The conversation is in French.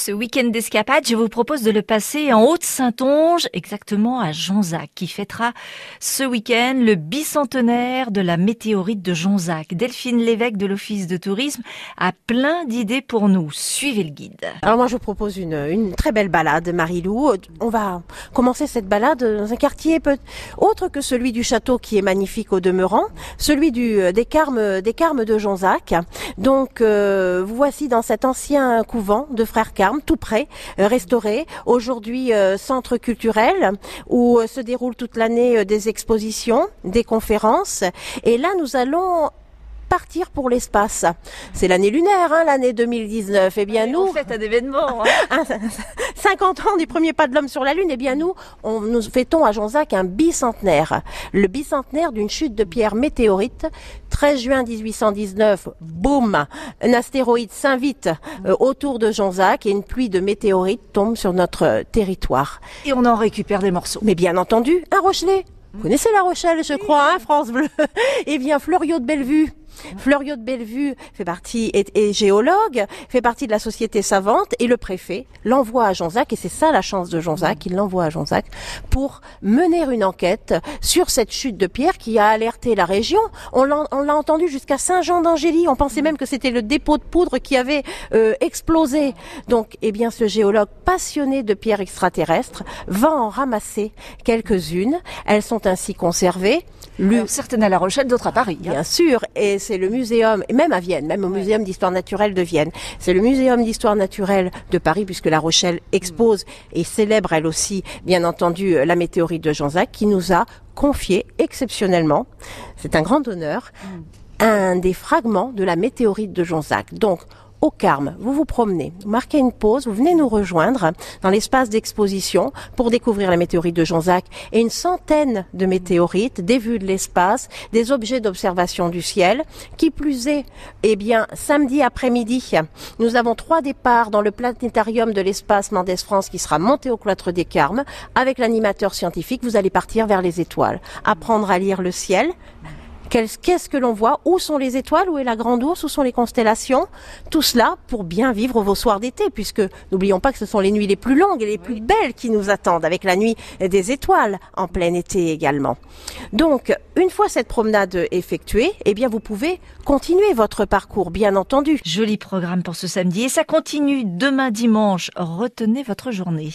Ce week-end d'escapade, je vous propose de le passer en Haute-Saintonge, exactement à Jonzac, qui fêtera ce week-end le bicentenaire de la météorite de Jonzac. Delphine Lévesque de l'Office de tourisme a plein d'idées pour nous. Suivez le guide. Alors moi je vous propose une, très belle balade, Marilou. On va commencer cette balade dans un quartier autre que celui du château qui est magnifique au demeurant, celui du, Carmes, des Carmes de Jonzac. Donc euh, vous voici dans cet ancien couvent de frères Carmes, tout près, euh, restauré, aujourd'hui euh, centre culturel où euh, se déroulent toute l'année des expositions, des conférences. Et là, nous allons partir pour l'espace. C'est l'année lunaire, hein, l'année 2019. Eh bien, nous, faites un événement. Hein. 50 ans du premier pas de l'homme sur la Lune, eh bien, nous, on, nous fêtons à Jonzac un bicentenaire. Le bicentenaire d'une chute de pierre météorite. 13 juin 1819, boum, un astéroïde s'invite euh, autour de Jonzac et une pluie de météorites tombe sur notre euh, territoire. Et on en récupère des morceaux. Mais bien entendu, un Rochelet. Vous connaissez La Rochelle, je crois, hein, France Bleu? Eh bien, Fleuriot de Bellevue. Fleuriot de Bellevue fait partie, est, est géologue, fait partie de la société savante et le préfet l'envoie à Jonzac, et c'est ça la chance de Jonzac, il l'envoie à Jonzac pour mener une enquête sur cette chute de pierre qui a alerté la région. On l'a entendu jusqu'à Saint-Jean d'Angély, on pensait même que c'était le dépôt de poudre qui avait euh, explosé. Donc, eh bien, ce géologue passionné de pierres extraterrestres va en ramasser quelques-unes. Elles sont ainsi conservées. Alors, certaines à La Rochelle, d'autres à Paris. hein. Bien sûr, et c'est le muséum, et même à Vienne, même au muséum d'histoire naturelle de Vienne. C'est le muséum d'histoire naturelle de Paris, puisque La Rochelle expose et célèbre elle aussi, bien entendu, la météorite de Jean-Jacques, qui nous a confié exceptionnellement, c'est un grand honneur, un des fragments de la météorite de Jean-Jacques. Donc, au Carme, vous vous promenez, vous marquez une pause, vous venez nous rejoindre dans l'espace d'exposition pour découvrir la météorite de Jean-Jacques et une centaine de météorites, des vues de l'espace, des objets d'observation du ciel. Qui plus est, eh bien, samedi après-midi, nous avons trois départs dans le planétarium de l'espace Mendès France qui sera monté au cloître des Carmes avec l'animateur scientifique. Vous allez partir vers les étoiles, apprendre à lire le ciel, Qu'est-ce que l'on voit? Où sont les étoiles? Où est la grande ours? Où sont les constellations? Tout cela pour bien vivre vos soirs d'été, puisque n'oublions pas que ce sont les nuits les plus longues et les plus belles qui nous attendent, avec la nuit des étoiles en plein été également. Donc, une fois cette promenade effectuée, eh bien, vous pouvez continuer votre parcours, bien entendu. Joli programme pour ce samedi et ça continue demain dimanche. Retenez votre journée.